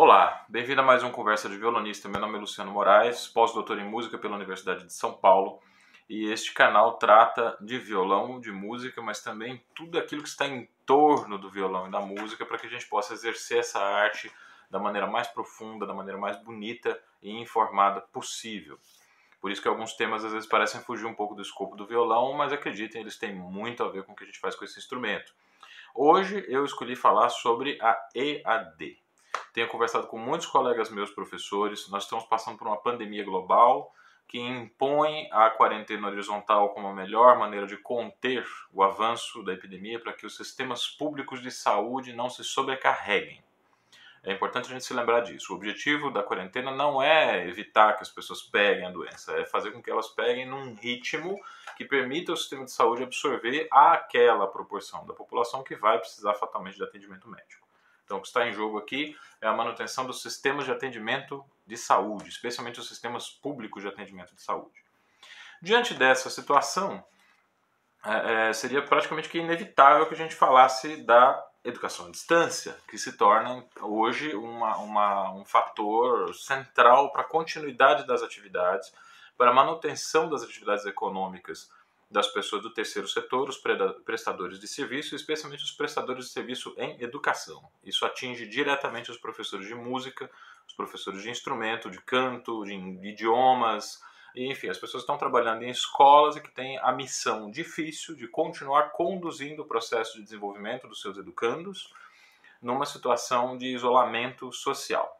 Olá, bem-vindo a mais um Conversa de Violonista. Meu nome é Luciano Moraes, pós-doutor em música pela Universidade de São Paulo. E este canal trata de violão, de música, mas também tudo aquilo que está em torno do violão e da música para que a gente possa exercer essa arte da maneira mais profunda, da maneira mais bonita e informada possível. Por isso que alguns temas às vezes parecem fugir um pouco do escopo do violão, mas acreditem, eles têm muito a ver com o que a gente faz com esse instrumento. Hoje eu escolhi falar sobre a EAD. Tenho conversado com muitos colegas meus professores. Nós estamos passando por uma pandemia global que impõe a quarentena horizontal como a melhor maneira de conter o avanço da epidemia para que os sistemas públicos de saúde não se sobrecarreguem. É importante a gente se lembrar disso. O objetivo da quarentena não é evitar que as pessoas peguem a doença, é fazer com que elas peguem num ritmo que permita ao sistema de saúde absorver aquela proporção da população que vai precisar fatalmente de atendimento médico. Então, o que está em jogo aqui é a manutenção dos sistemas de atendimento de saúde, especialmente os sistemas públicos de atendimento de saúde. Diante dessa situação, é, é, seria praticamente que inevitável que a gente falasse da educação à distância, que se torna hoje uma, uma, um fator central para a continuidade das atividades, para a manutenção das atividades econômicas das pessoas do terceiro setor, os prestadores de serviço, especialmente os prestadores de serviço em educação. Isso atinge diretamente os professores de música, os professores de instrumento, de canto, de idiomas, enfim, as pessoas estão trabalhando em escolas e que têm a missão difícil de continuar conduzindo o processo de desenvolvimento dos seus educandos numa situação de isolamento social.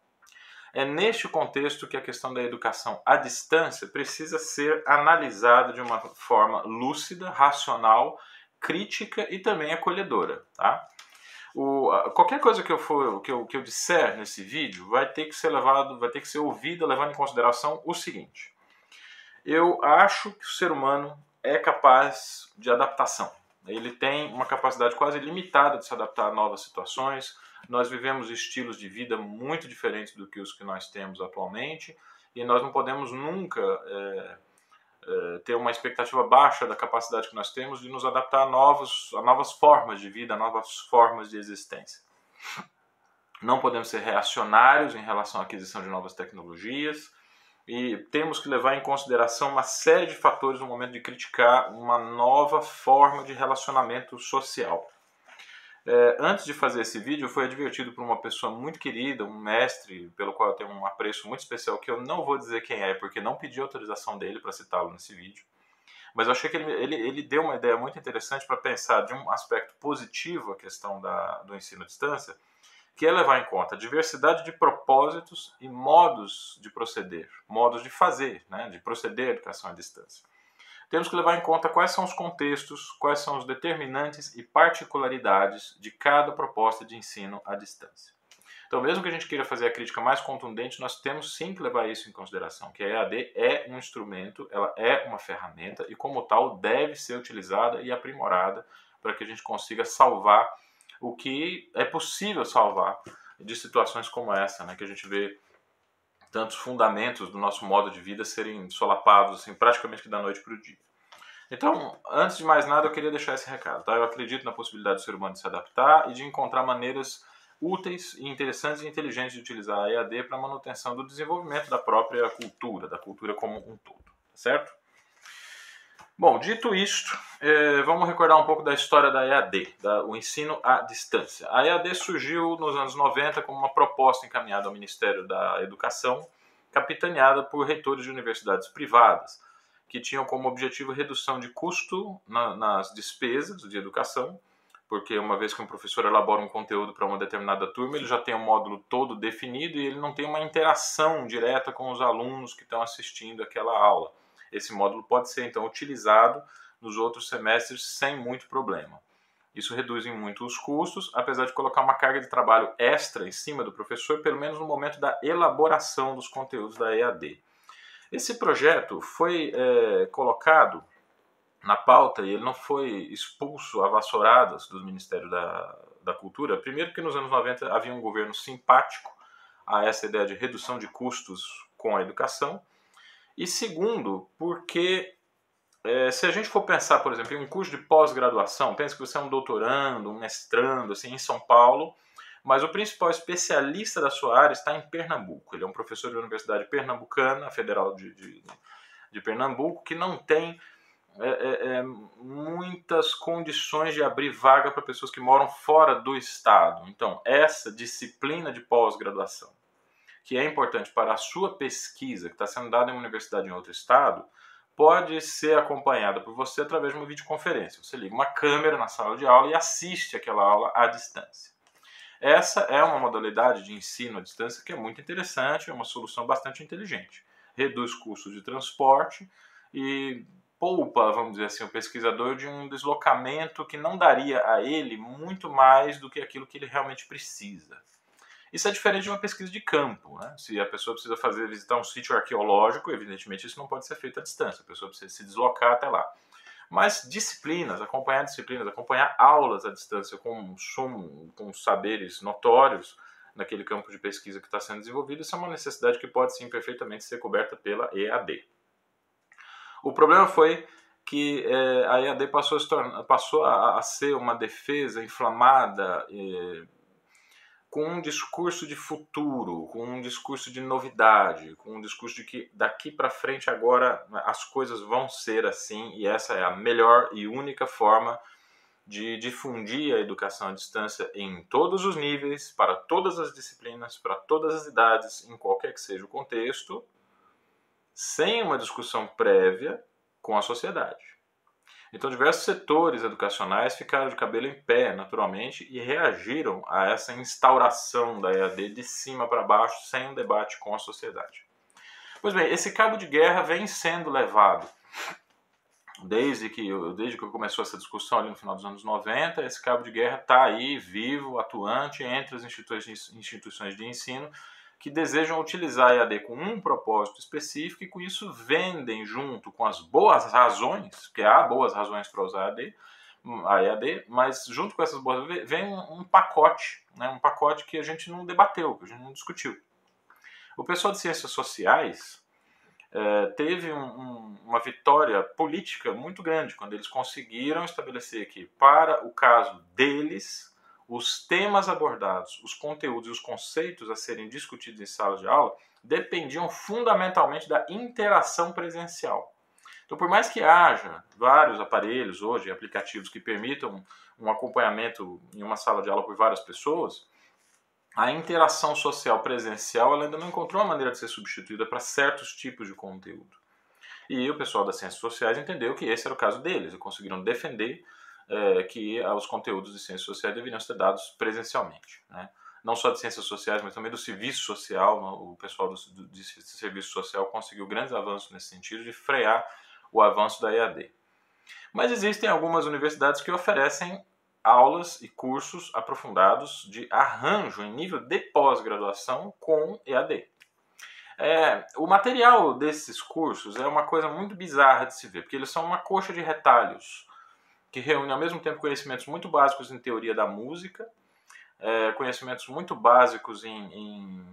É neste contexto que a questão da educação à distância precisa ser analisada de uma forma lúcida, racional, crítica e também acolhedora. Tá? O, qualquer coisa que eu for que eu, que eu disser nesse vídeo vai ter que ser levado, vai ter que ser ouvida levando em consideração o seguinte: eu acho que o ser humano é capaz de adaptação. Ele tem uma capacidade quase limitada de se adaptar a novas situações, nós vivemos estilos de vida muito diferentes do que os que nós temos atualmente e nós não podemos nunca é, é, ter uma expectativa baixa da capacidade que nós temos de nos adaptar a, novos, a novas formas de vida, a novas formas de existência. Não podemos ser reacionários em relação à aquisição de novas tecnologias e temos que levar em consideração uma série de fatores no momento de criticar uma nova forma de relacionamento social. É, antes de fazer esse vídeo, fui advertido por uma pessoa muito querida, um mestre, pelo qual eu tenho um apreço muito especial, que eu não vou dizer quem é, porque não pedi autorização dele para citá-lo nesse vídeo. Mas eu achei que ele, ele, ele deu uma ideia muito interessante para pensar de um aspecto positivo a questão da, do ensino à distância, que é levar em conta a diversidade de propósitos e modos de proceder, modos de fazer, né, de proceder à educação à distância temos que levar em conta quais são os contextos, quais são os determinantes e particularidades de cada proposta de ensino à distância. Então, mesmo que a gente queira fazer a crítica mais contundente, nós temos sim que levar isso em consideração, que a EAD é um instrumento, ela é uma ferramenta e, como tal, deve ser utilizada e aprimorada para que a gente consiga salvar o que é possível salvar de situações como essa, né, que a gente vê tantos fundamentos do nosso modo de vida serem solapados assim, praticamente da noite para o dia. Então, antes de mais nada, eu queria deixar esse recado. Tá? Eu acredito na possibilidade do ser humano de se adaptar e de encontrar maneiras úteis, interessantes e inteligentes de utilizar a EAD para a manutenção do desenvolvimento da própria cultura, da cultura como um todo. Certo? Bom, dito isto, eh, vamos recordar um pouco da história da EAD, da, o ensino à distância. A EAD surgiu nos anos 90 como uma proposta encaminhada ao Ministério da Educação, capitaneada por reitores de universidades privadas, que tinham como objetivo redução de custo na, nas despesas de educação, porque uma vez que um professor elabora um conteúdo para uma determinada turma, ele já tem o um módulo todo definido e ele não tem uma interação direta com os alunos que estão assistindo aquela aula. Esse módulo pode ser então utilizado nos outros semestres sem muito problema. Isso reduz em muito os custos, apesar de colocar uma carga de trabalho extra em cima do professor, pelo menos no momento da elaboração dos conteúdos da EAD. Esse projeto foi é, colocado na pauta e ele não foi expulso a vassouradas do Ministério da, da Cultura. Primeiro, porque nos anos 90 havia um governo simpático a essa ideia de redução de custos com a educação. E segundo, porque é, se a gente for pensar, por exemplo, em um curso de pós-graduação, pense que você é um doutorando, um mestrando, assim, em São Paulo, mas o principal especialista da sua área está em Pernambuco. Ele é um professor da Universidade Pernambucana, Federal de, de, de Pernambuco, que não tem é, é, é, muitas condições de abrir vaga para pessoas que moram fora do estado. Então, essa disciplina de pós-graduação, que é importante para a sua pesquisa, que está sendo dada em uma universidade em outro estado, pode ser acompanhada por você através de uma videoconferência. Você liga uma câmera na sala de aula e assiste aquela aula à distância. Essa é uma modalidade de ensino à distância que é muito interessante, é uma solução bastante inteligente. Reduz custos de transporte e poupa, vamos dizer assim, o pesquisador de um deslocamento que não daria a ele muito mais do que aquilo que ele realmente precisa. Isso é diferente de uma pesquisa de campo. Né? Se a pessoa precisa fazer visitar um sítio arqueológico, evidentemente isso não pode ser feito à distância. A pessoa precisa se deslocar até lá. Mas disciplinas, acompanhar disciplinas, acompanhar aulas à distância com, sumo, com saberes notórios naquele campo de pesquisa que está sendo desenvolvido, isso é uma necessidade que pode sim perfeitamente ser coberta pela EAD. O problema foi que é, a EAD passou, a, tornar, passou a, a, ser uma defesa inflamada é, com um discurso de futuro, com um discurso de novidade, com um discurso de que daqui para frente agora as coisas vão ser assim e essa é a melhor e única forma de difundir a educação à distância em todos os níveis, para todas as disciplinas, para todas as idades, em qualquer que seja o contexto, sem uma discussão prévia com a sociedade. Então, diversos setores educacionais ficaram de cabelo em pé, naturalmente, e reagiram a essa instauração da EAD de cima para baixo, sem um debate com a sociedade. Pois bem, esse cabo de guerra vem sendo levado desde que, desde que começou essa discussão ali no final dos anos 90, esse cabo de guerra está aí, vivo, atuante entre as instituições de ensino que desejam utilizar a EAD com um propósito específico e com isso vendem junto com as boas razões, que há boas razões para usar a EAD, a EAD, mas junto com essas boas vem um, pacote, né, um pacote que a gente não debateu, que a gente não discutiu. O pessoal de ciências sociais é, teve um, um, uma vitória política muito grande quando eles conseguiram estabelecer que, para o caso deles, os temas abordados, os conteúdos e os conceitos a serem discutidos em sala de aula dependiam fundamentalmente da interação presencial. Então, por mais que haja vários aparelhos hoje, aplicativos que permitam um acompanhamento em uma sala de aula por várias pessoas, a interação social presencial ainda não encontrou uma maneira de ser substituída para certos tipos de conteúdo. E o pessoal das ciências sociais entendeu que esse era o caso deles e conseguiram defender é, que os conteúdos de ciências sociais deveriam ser dados presencialmente. Né? Não só de ciências sociais, mas também do serviço social. O pessoal do, do, serviço social conseguiu grandes avanços nesse sentido de frear o avanço da EAD. Mas existem algumas universidades que oferecem aulas e cursos aprofundados de arranjo em nível de pós-graduação com EAD. É, o material desses cursos é uma coisa muito bizarra de se ver, porque eles são uma coxa de retalhos que reúne ao mesmo tempo conhecimentos muito básicos em teoria da música, é, conhecimentos muito básicos em, em,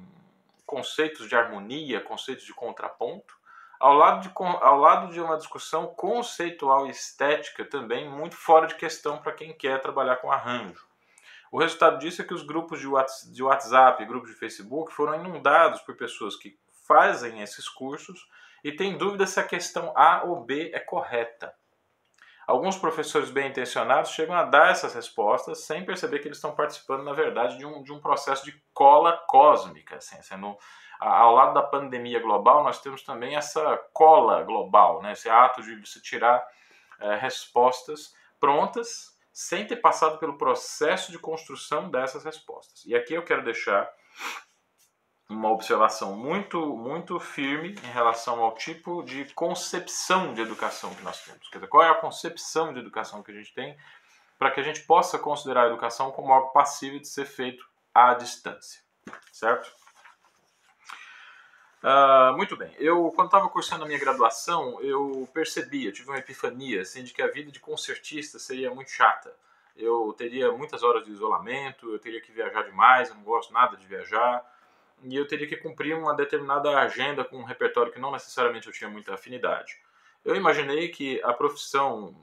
conceitos de harmonia, conceitos de contraponto, ao lado de, ao lado de uma discussão conceitual e estética também muito fora de questão para quem quer trabalhar com arranjo. O resultado disso é que os grupos de WhatsApp e grupos de Facebook foram inundados por pessoas que fazem esses cursos e têm dúvida se a questão A ou B é correta. Alguns professores bem intencionados chegam a dar essas respostas sem perceber que eles estão participando, na verdade, de um, de um processo de cola cósmica. Assim, sendo, ao lado da pandemia global, nós temos também essa cola global, né? esse ato de se tirar é, respostas prontas sem ter passado pelo processo de construção dessas respostas. E aqui eu quero deixar uma observação muito, muito firme em relação ao tipo de concepção de educação que nós temos. Quer dizer, qual é a concepção de educação que a gente tem para que a gente possa considerar a educação como algo passível de ser feito à distância, certo? Uh, muito bem. Eu, quando estava cursando a minha graduação, eu percebi, eu tive uma epifania, assim, de que a vida de concertista seria muito chata. Eu teria muitas horas de isolamento, eu teria que viajar demais, eu não gosto nada de viajar, e eu teria que cumprir uma determinada agenda com um repertório que não necessariamente eu tinha muita afinidade. Eu imaginei que a profissão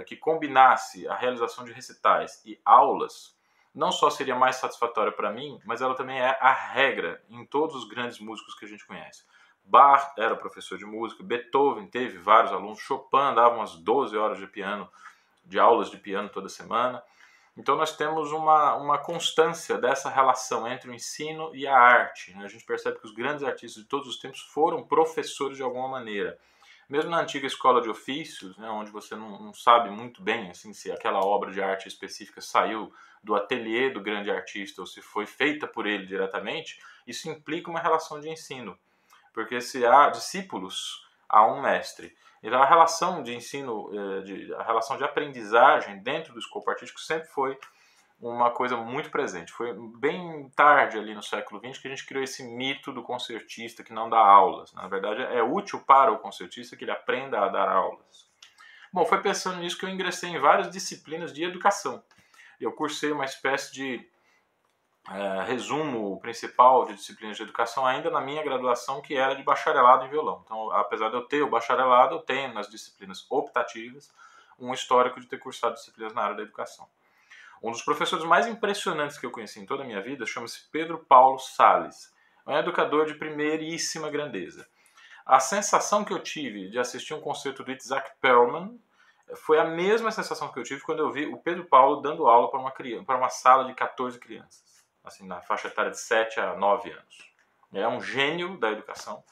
é, que combinasse a realização de recitais e aulas não só seria mais satisfatória para mim, mas ela também é a regra em todos os grandes músicos que a gente conhece. Bach era professor de música, Beethoven teve vários alunos, Chopin dava umas 12 horas de piano, de aulas de piano toda semana. Então nós temos uma, uma constância dessa relação entre o ensino e a arte. Né? A gente percebe que os grandes artistas de todos os tempos foram professores de alguma maneira. Mesmo na antiga escola de ofícios, né, onde você não, não sabe muito bem assim, se aquela obra de arte específica saiu do ateliê do grande artista ou se foi feita por ele diretamente, isso implica uma relação de ensino. Porque se há discípulos, há um mestre. Então a relação de ensino, eh, a relação de aprendizagem dentro do escopo artístico sempre foi uma coisa muito presente. Foi bem tarde ali no século XX que a gente criou esse mito do concertista que não dá aulas. Na verdade, é útil para o concertista que ele aprenda a dar aulas. Bom, foi pensando nisso que eu ingressei em várias disciplinas de educação. Eu cursei uma espécie de é, resumo principal de disciplinas de educação ainda na minha graduação, que era de bacharelado em violão. Então, apesar de eu ter o bacharelado, eu tenho nas disciplinas optativas um histórico de ter cursado disciplinas na área da educação. Um dos professores mais impressionantes que eu conheci em toda a minha vida chama-se Pedro Paulo Sales. É um educador de primeiríssima grandeza. A sensação que eu tive de assistir um concerto do Isaac Perlman foi a mesma sensação que eu tive quando eu vi o Pedro Paulo dando aula para uma criança, para uma sala de 14 crianças, assim na faixa etária de 7 a 9 anos. É um gênio da educação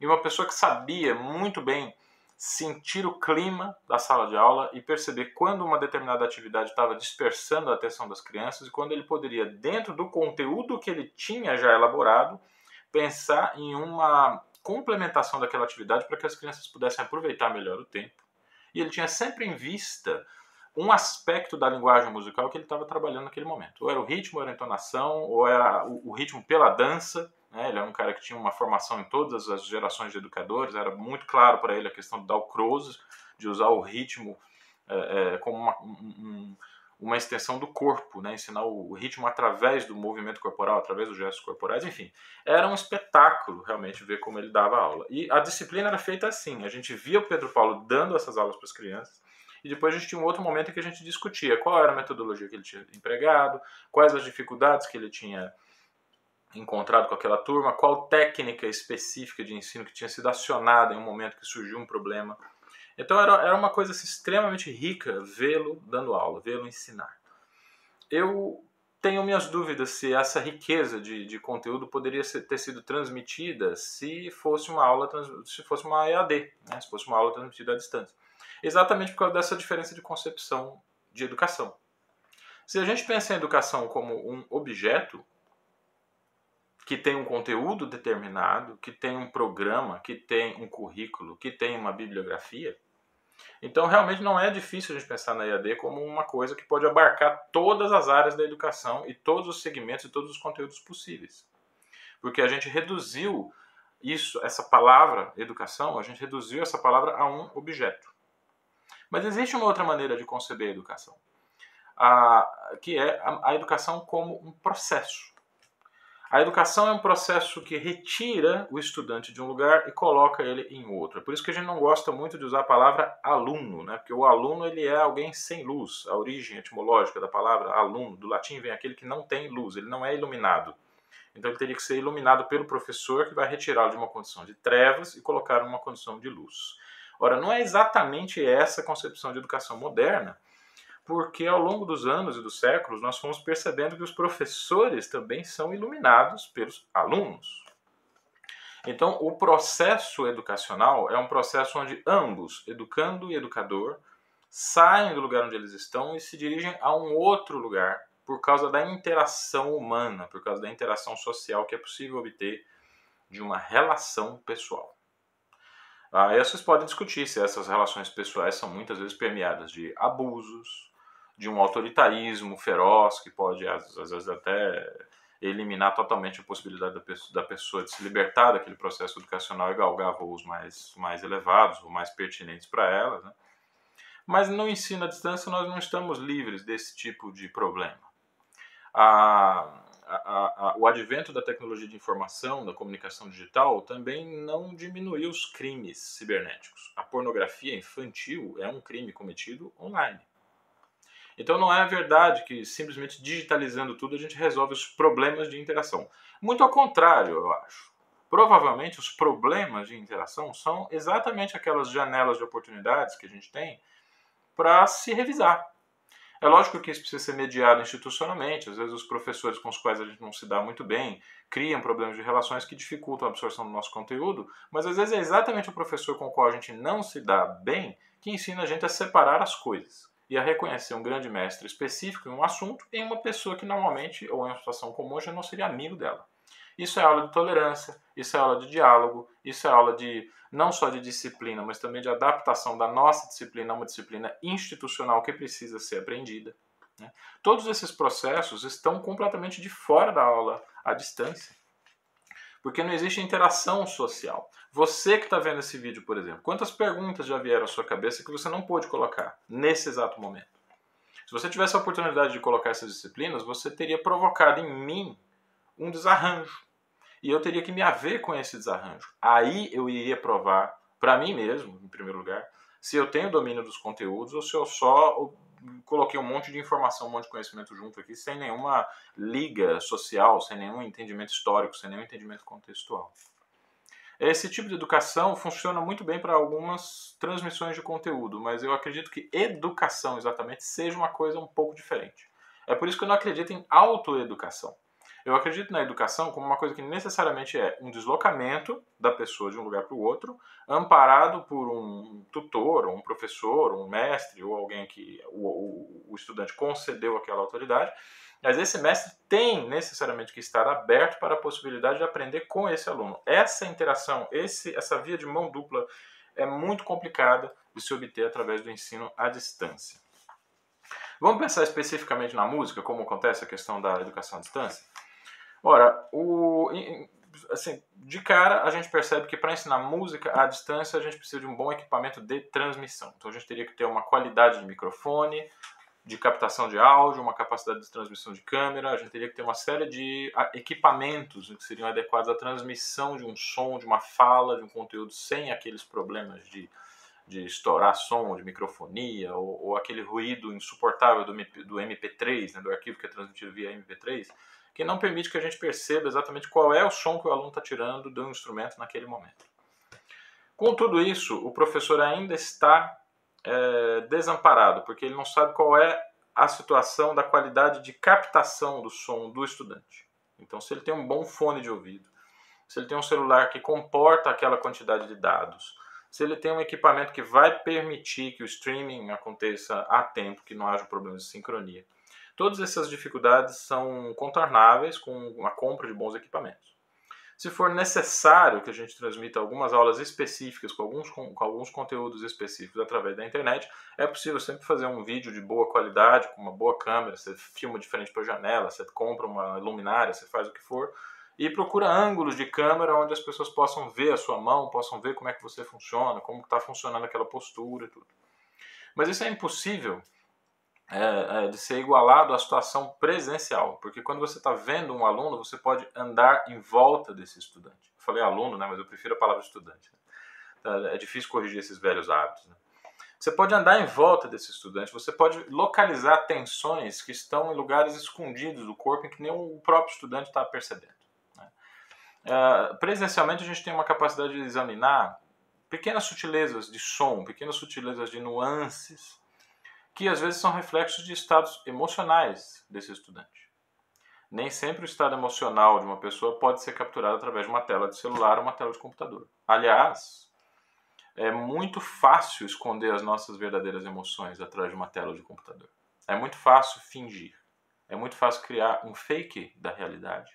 e uma pessoa que sabia muito bem sentir o clima da sala de aula e perceber quando uma determinada atividade estava dispersando a atenção das crianças e quando ele poderia, dentro do conteúdo que ele tinha já elaborado, pensar em uma complementação daquela atividade para que as crianças pudessem aproveitar melhor o tempo. E ele tinha sempre em vista um aspecto da linguagem musical que ele estava trabalhando naquele momento. Ou era o ritmo, ou era a entonação, ou era o ritmo pela dança, né? Ele era um cara que tinha uma formação em todas as gerações de educadores, era muito claro para ele a questão do Dalcroze, de usar o ritmo é, é, como uma, um, uma extensão do corpo, né? ensinar o ritmo através do movimento corporal, através dos gestos corporais, enfim. Era um espetáculo realmente ver como ele dava aula. E a disciplina era feita assim: a gente via o Pedro Paulo dando essas aulas para as crianças, e depois a gente tinha um outro momento em que a gente discutia qual era a metodologia que ele tinha empregado, quais as dificuldades que ele tinha encontrado com aquela turma, qual técnica específica de ensino que tinha sido acionada em um momento que surgiu um problema. Então era, era uma coisa assim, extremamente rica vê-lo dando aula, vê-lo ensinar. Eu tenho minhas dúvidas se essa riqueza de, de conteúdo poderia ser, ter sido transmitida se fosse uma aula, se fosse uma EAD, né? se fosse uma aula transmitida à distância. Exatamente por causa dessa diferença de concepção de educação. Se a gente pensa em educação como um objeto, que tem um conteúdo determinado, que tem um programa, que tem um currículo, que tem uma bibliografia. Então, realmente não é difícil a gente pensar na EAD como uma coisa que pode abarcar todas as áreas da educação e todos os segmentos e todos os conteúdos possíveis. Porque a gente reduziu isso, essa palavra educação, a gente reduziu essa palavra a um objeto. Mas existe uma outra maneira de conceber a educação, a, que é a, a educação como um processo. A educação é um processo que retira o estudante de um lugar e coloca ele em outro. É por isso que a gente não gosta muito de usar a palavra aluno, né? porque o aluno ele é alguém sem luz. A origem etimológica da palavra aluno, do latim, vem aquele que não tem luz, ele não é iluminado. Então ele teria que ser iluminado pelo professor que vai retirá-lo de uma condição de trevas e colocar numa condição de luz. Ora, não é exatamente essa concepção de educação moderna, porque ao longo dos anos e dos séculos nós fomos percebendo que os professores também são iluminados pelos alunos. Então, o processo educacional é um processo onde ambos, educando e educador, saem do lugar onde eles estão e se dirigem a um outro lugar por causa da interação humana, por causa da interação social que é possível obter de uma relação pessoal. Aí vocês podem discutir se essas relações pessoais são muitas vezes permeadas de abusos, de um autoritarismo feroz que pode, às, vezes, até eliminar totalmente a possibilidade da pessoa, da pessoa, de se libertar daquele processo educacional e galgar voos mais, mais elevados ou mais pertinentes para ela. Né? Mas no ensino à distância nós não estamos livres desse tipo de problema. A, a, a, o advento da tecnologia de informação, da comunicação digital, também não diminuiu os crimes cibernéticos. A pornografia infantil é um crime cometido online. Então não é verdade que simplesmente digitalizando tudo a gente resolve os problemas de interação. Muito ao contrário, eu acho. Provavelmente os problemas de interação são exatamente aquelas janelas de oportunidades que a gente tem para se revisar. É lógico que isso precisa ser mediado institucionalmente, às vezes os professores com os quais a gente não se dá muito bem criam problemas de relações que dificultam a absorção do nosso conteúdo, mas às vezes é exatamente o professor com o qual a gente não se dá bem que ensina a gente a separar as coisas e a reconhecer um grande mestre específico em um assunto em uma pessoa que normalmente, ou em uma situação comum, já não seria amigo dela. Isso é aula de tolerância, isso é aula de diálogo, isso é aula de não só de disciplina, mas também de adaptação da nossa disciplina a uma disciplina institucional que precisa ser aprendida. Né? Todos esses processos estão completamente de fora da aula à distância, porque não existe interação social. Você que está vendo esse vídeo, por exemplo, quantas perguntas já vieram à sua cabeça que você não pôde colocar nesse exato momento? Se você tivesse a oportunidade de colocar essas disciplinas, você teria provocado em mim um desarranjo e eu teria que me haver com esse desarranjo. Aí eu iria provar para mim mesmo, em primeiro lugar, se eu tenho domínio dos conteúdos ou se eu só coloquei um monte de informação, um monte de conhecimento junto aqui, sem nenhuma liga social, sem nenhum entendimento histórico, sem nenhum entendimento contextual. Esse tipo de educação funciona muito bem para algumas transmissões de conteúdo, mas eu acredito que educação exatamente seja uma coisa um pouco diferente. É por isso que eu não acredito em autoeducação. Eu acredito na educação como uma coisa que necessariamente é um deslocamento da pessoa de um lugar para o outro, amparado por um tutor, um professor, um mestre, ou alguém que o, o, o estudante concedeu aquela autoridade. Mas esse mestre tem necessariamente que estar aberto para a possibilidade de aprender com esse aluno. Essa interação, esse, essa via de mão dupla é muito complicada de se obter através do ensino à distância. Vamos pensar especificamente na música, como acontece a questão da educação à distância? Ora, o, assim, de cara a gente percebe que para ensinar música à distância a gente precisa de um bom equipamento de transmissão. Então a gente teria que ter uma qualidade de microfone, de captação de áudio, uma capacidade de transmissão de câmera, a gente teria que ter uma série de equipamentos que seriam adequados à transmissão de um som, de uma fala, de um conteúdo sem aqueles problemas de, de estourar som, de microfonia, ou, ou aquele ruído insuportável do, do MP3, né, do arquivo que é transmitido via MP3 que não permite que a gente perceba exatamente qual é o som que o aluno está tirando do instrumento naquele momento. Com tudo isso, o professor ainda está é, desamparado, porque ele não sabe qual é a situação da qualidade de captação do som do estudante. Então, se ele tem um bom fone de ouvido, se ele tem um celular que comporta aquela quantidade de dados, se ele tem um equipamento que vai permitir que o streaming aconteça a tempo, que não haja problemas de sincronia, Todas essas dificuldades são contornáveis com a compra de bons equipamentos. Se for necessário que a gente transmita algumas aulas específicas com alguns, com, alguns conteúdos específicos através da internet, é possível sempre fazer um vídeo de boa qualidade, com uma boa câmera, você filma de frente para a janela, você compra uma luminária, você faz o que for, e procura ângulos de câmera onde as pessoas possam ver a sua mão, possam ver como é que você funciona, como está funcionando aquela postura e tudo. Mas isso é impossível é, é, de ser igualado à situação presencial, porque quando você está vendo um aluno, você pode andar em volta desse estudante. Eu falei aluno, né, mas eu prefiro a palavra estudante. Né? Então, é difícil corrigir esses velhos hábitos. Né? Você pode andar em volta desse estudante, você pode localizar tensões que estão em lugares escondidos do corpo em que nem o próprio estudante está percebendo. Né? É, presencialmente, a gente tem uma capacidade de examinar pequenas sutilezas de som, pequenas sutilezas de nuances que às vezes são reflexos de estados emocionais desse estudante. Nem sempre o estado emocional de uma pessoa pode ser capturado através de uma tela de celular ou uma tela de computador. Aliás, é muito fácil esconder as nossas verdadeiras emoções atrás de uma tela de computador. É muito fácil fingir. É muito fácil criar um fake da realidade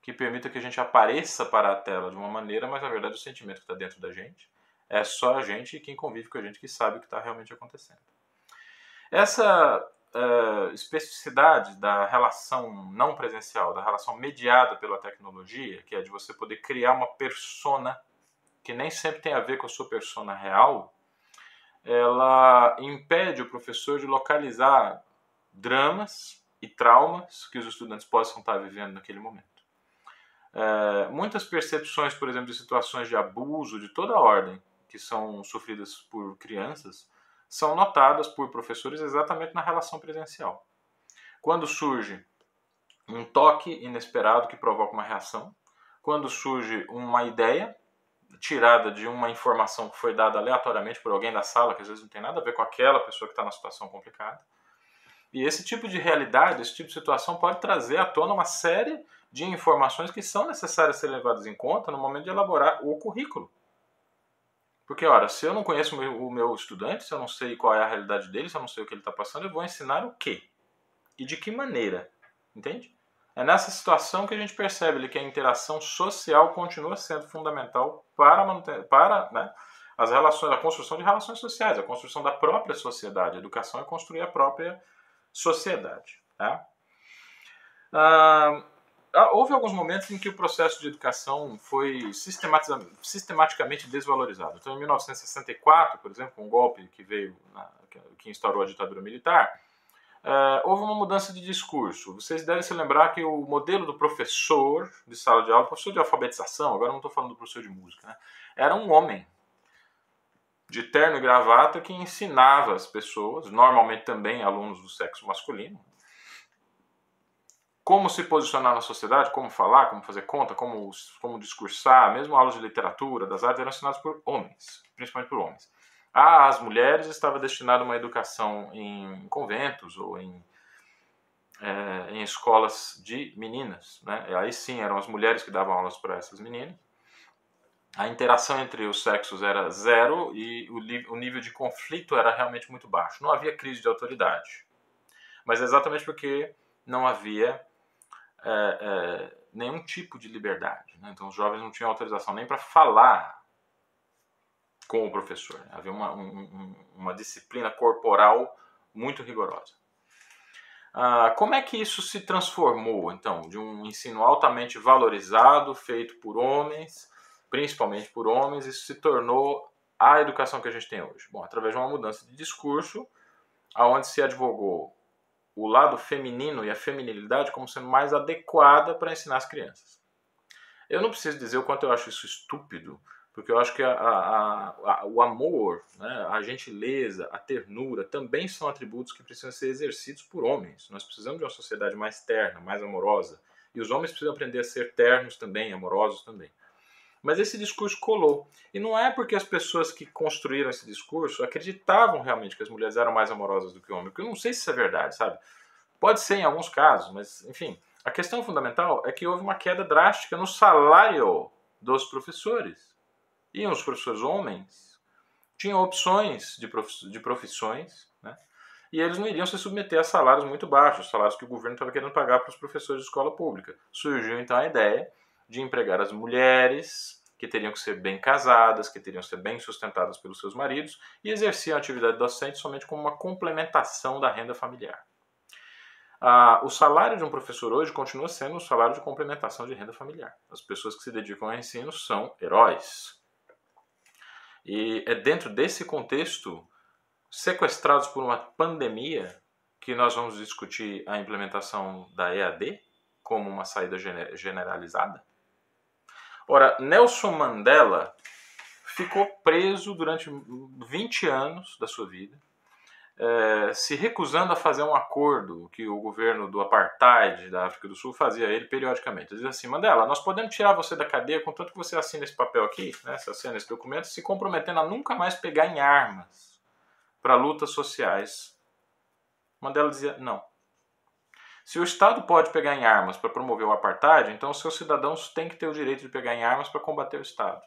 que permita que a gente apareça para a tela de uma maneira, mas na verdade o sentimento que está dentro da gente é só a gente e quem convive com a gente que sabe o que está realmente acontecendo. Essa uh, especificidade da relação não presencial, da relação mediada pela tecnologia, que é de você poder criar uma persona que nem sempre tem a ver com a sua persona real, ela impede o professor de localizar dramas e traumas que os estudantes possam estar vivendo naquele momento. É, muitas percepções, por exemplo, de situações de abuso de toda ordem que são sofridas por crianças, são notadas por professores exatamente na relação presencial. Quando surge um toque inesperado que provoca uma reação, quando surge uma ideia tirada de uma informação que foi dada aleatoriamente por alguém da sala, que às vezes não tem nada a ver com aquela pessoa que está na situação complicada. E esse tipo de realidade, esse tipo de situação pode trazer à tona uma série de informações que são necessárias ser levadas em conta no momento de elaborar o currículo. Porque, ora, se eu não conheço o meu, o meu estudante, se eu não sei qual é a realidade dele, se eu não sei o que ele está passando, eu vou ensinar o quê? E de que maneira? Entende? É nessa situação que a gente percebe que a interação social continua sendo fundamental para, para né, as relações, a construção de relações sociais, a construção da própria sociedade. A educação é construir a própria sociedade. Tá? Ah, houve alguns momentos em que o processo de educação foi sistematicamente desvalorizado. Então, em 1964, por exemplo, um golpe que veio, na, que instaurou a ditadura militar, Uh, houve uma mudança de discurso. Vocês devem se lembrar que o modelo do professor de sala de aula, professor de alfabetização, agora não estou falando do professor de música, né? era um homem de terno e gravata que ensinava as pessoas, normalmente também alunos do sexo masculino, como se posicionar na sociedade, como falar, como fazer conta, como, como discursar, mesmo aulas de literatura, das artes, eram ensinadas por homens, principalmente por homens. Às mulheres estava destinada uma educação em conventos ou em, é, em escolas de meninas. Né? E aí sim, eram as mulheres que davam aulas para essas meninas. A interação entre os sexos era zero e o, o nível de conflito era realmente muito baixo. Não havia crise de autoridade. Mas exatamente porque não havia é, é, nenhum tipo de liberdade. Né? Então os jovens não tinham autorização nem para falar com o professor. Né? Havia uma, um, uma disciplina corporal muito rigorosa. Ah, como é que isso se transformou, então, de um ensino altamente valorizado, feito por homens, principalmente por homens, isso se tornou a educação que a gente tem hoje? Bom, através de uma mudança de discurso, aonde se advogou o lado feminino e a feminilidade como sendo mais adequada para ensinar as crianças. Eu não preciso dizer o quanto eu acho isso estúpido, porque eu acho que a, a, a, o amor, né, a gentileza, a ternura também são atributos que precisam ser exercidos por homens. Nós precisamos de uma sociedade mais terna, mais amorosa. E os homens precisam aprender a ser ternos também, amorosos também. Mas esse discurso colou. E não é porque as pessoas que construíram esse discurso acreditavam realmente que as mulheres eram mais amorosas do que homens. Porque eu não sei se isso é verdade, sabe? Pode ser em alguns casos, mas enfim. A questão fundamental é que houve uma queda drástica no salário dos professores e os professores homens tinham opções de, de profissões, né? e eles não iriam se submeter a salários muito baixos, salários que o governo estava querendo pagar para os professores de escola pública. Surgiu então a ideia de empregar as mulheres, que teriam que ser bem casadas, que teriam que ser bem sustentadas pelos seus maridos, e exerciam a atividade docente somente como uma complementação da renda familiar. Ah, o salário de um professor hoje continua sendo o salário de complementação de renda familiar. As pessoas que se dedicam ao ensino são heróis, e é dentro desse contexto, sequestrados por uma pandemia, que nós vamos discutir a implementação da EAD como uma saída generalizada. Ora, Nelson Mandela ficou preso durante 20 anos da sua vida é, se recusando a fazer um acordo que o governo do apartheid da África do Sul fazia a ele periodicamente. Ele dizia assim: Mandela, nós podemos tirar você da cadeia contanto que você assina esse papel aqui, né, você assina esse documento, se comprometendo a nunca mais pegar em armas para lutas sociais. Mandela dizia: não. Se o Estado pode pegar em armas para promover o apartheid, então os seus cidadãos têm que ter o direito de pegar em armas para combater o Estado.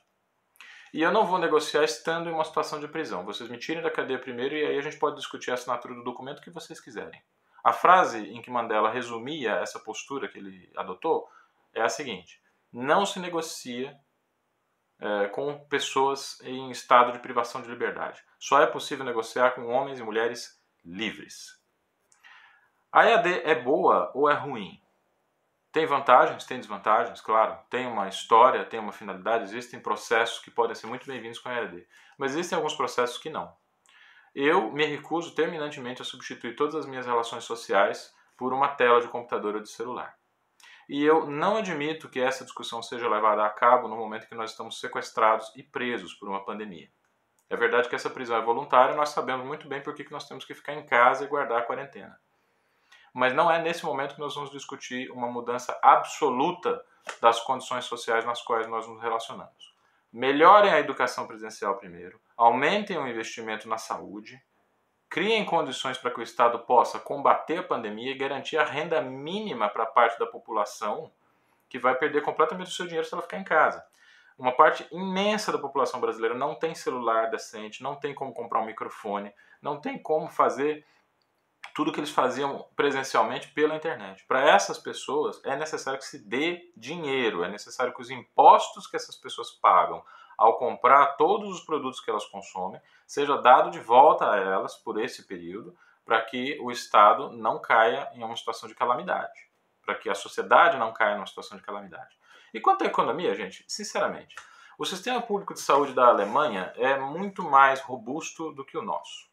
E eu não vou negociar estando em uma situação de prisão. Vocês me tirem da cadeia primeiro e aí a gente pode discutir a assinatura do documento que vocês quiserem. A frase em que Mandela resumia essa postura que ele adotou é a seguinte: não se negocia é, com pessoas em estado de privação de liberdade. Só é possível negociar com homens e mulheres livres. A EAD é boa ou é ruim? Tem vantagens, tem desvantagens, claro. Tem uma história, tem uma finalidade, existem processos que podem ser muito bem-vindos com a EAD. Mas existem alguns processos que não. Eu me recuso terminantemente a substituir todas as minhas relações sociais por uma tela de computador ou de celular. E eu não admito que essa discussão seja levada a cabo no momento que nós estamos sequestrados e presos por uma pandemia. É verdade que essa prisão é voluntária, nós sabemos muito bem por que nós temos que ficar em casa e guardar a quarentena. Mas não é nesse momento que nós vamos discutir uma mudança absoluta das condições sociais nas quais nós nos relacionamos. Melhorem a educação presencial primeiro, aumentem o investimento na saúde, criem condições para que o Estado possa combater a pandemia e garantir a renda mínima para parte da população que vai perder completamente o seu dinheiro se ela ficar em casa. Uma parte imensa da população brasileira não tem celular decente, não tem como comprar um microfone, não tem como fazer tudo que eles faziam presencialmente pela internet. Para essas pessoas é necessário que se dê dinheiro, é necessário que os impostos que essas pessoas pagam ao comprar todos os produtos que elas consomem seja dado de volta a elas por esse período, para que o Estado não caia em uma situação de calamidade, para que a sociedade não caia em uma situação de calamidade. E quanto à economia, gente, sinceramente, o sistema público de saúde da Alemanha é muito mais robusto do que o nosso.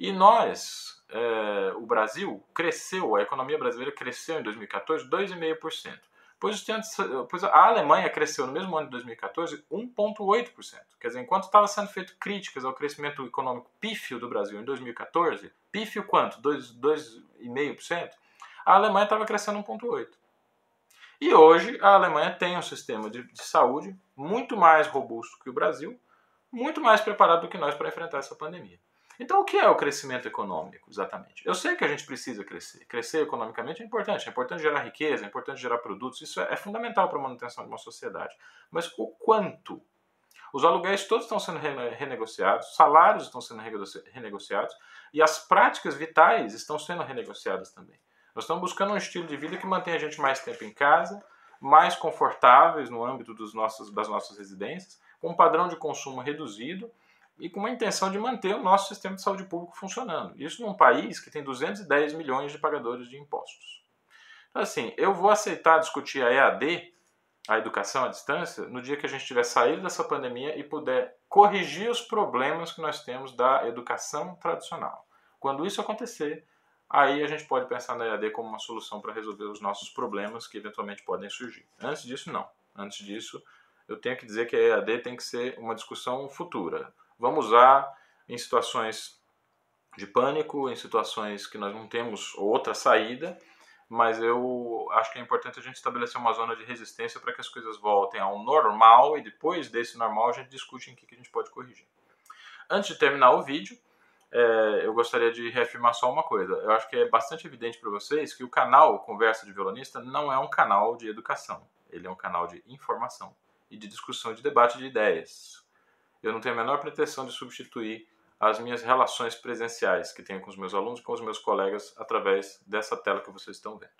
E nós, é, o Brasil, cresceu, a economia brasileira cresceu em 2014 2,5%. Pois, pois a Alemanha cresceu no mesmo ano de 2014 1,8%. Quer dizer, enquanto estava sendo feito críticas ao crescimento econômico pífio do Brasil em 2014, pífio quanto? 2,5%? A Alemanha estava crescendo 1,8%. E hoje a Alemanha tem um sistema de, de saúde muito mais robusto que o Brasil, muito mais preparado do que nós para enfrentar essa pandemia. Então, o que é o crescimento econômico, exatamente? Eu sei que a gente precisa crescer. Crescer economicamente é importante. É importante gerar riqueza, é importante gerar produtos. Isso é, é fundamental para a manutenção de uma sociedade. Mas o quanto? Os aluguéis todos estão sendo renegociados, salários estão sendo renegociados e as práticas vitais estão sendo renegociadas também. Nós estamos buscando um estilo de vida que mantém a gente mais tempo em casa, mais confortáveis no âmbito dos nossos, das nossas residências, com um padrão de consumo reduzido e com uma intenção de manter o nosso sistema de saúde público funcionando. Isso num país que tem 210 milhões de pagadores de impostos. Então, assim, eu vou aceitar discutir a EAD, a educação à distância, no dia que a gente tiver saído dessa pandemia e puder corrigir os problemas que nós temos da educação tradicional. Quando isso acontecer, aí a gente pode pensar na EAD como uma solução para resolver os nossos problemas que eventualmente podem surgir. Antes disso, não. Antes disso, eu tenho que dizer que a EAD tem que ser uma discussão futura. Vamos usar em situações de pânico, em situações que nós não temos outra saída, mas eu acho que é importante a gente estabelecer uma zona de resistência para que as coisas voltem ao normal e depois desse normal a gente discute em que a gente pode corrigir. Antes de terminar o vídeo, é, eu gostaria de reafirmar só uma coisa. Eu acho que é bastante evidente para vocês que o canal Conversa de Violonista não é um canal de educação. Ele é um canal de informação e de discussão de debate de ideias eu não tenho a menor pretensão de substituir as minhas relações presenciais que tenho com os meus alunos com os meus colegas através dessa tela que vocês estão vendo.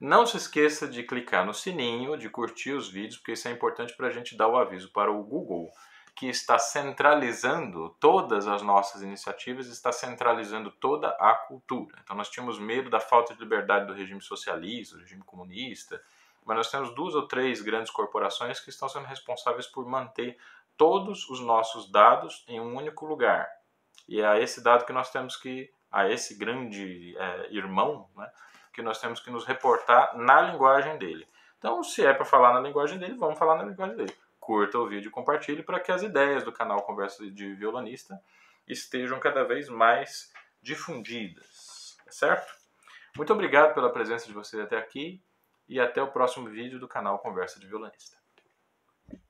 Não se esqueça de clicar no sininho, de curtir os vídeos, porque isso é importante para a gente dar o aviso para o Google, que está centralizando todas as nossas iniciativas, está centralizando toda a cultura. Então nós tínhamos medo da falta de liberdade do regime socialista, do regime comunista, mas nós temos duas ou três grandes corporações que estão sendo responsáveis por manter todos os nossos dados em um único lugar. E é a esse dado que nós temos que, a esse grande é, irmão, né, que nós temos que nos reportar na linguagem dele. Então, se é para falar na linguagem dele, vamos falar na linguagem dele. Curta o vídeo compartilhe para que as ideias do canal Conversa de Violonista estejam cada vez mais difundidas, certo? Muito obrigado pela presença de vocês até aqui e até o próximo vídeo do canal Conversa de Violonista.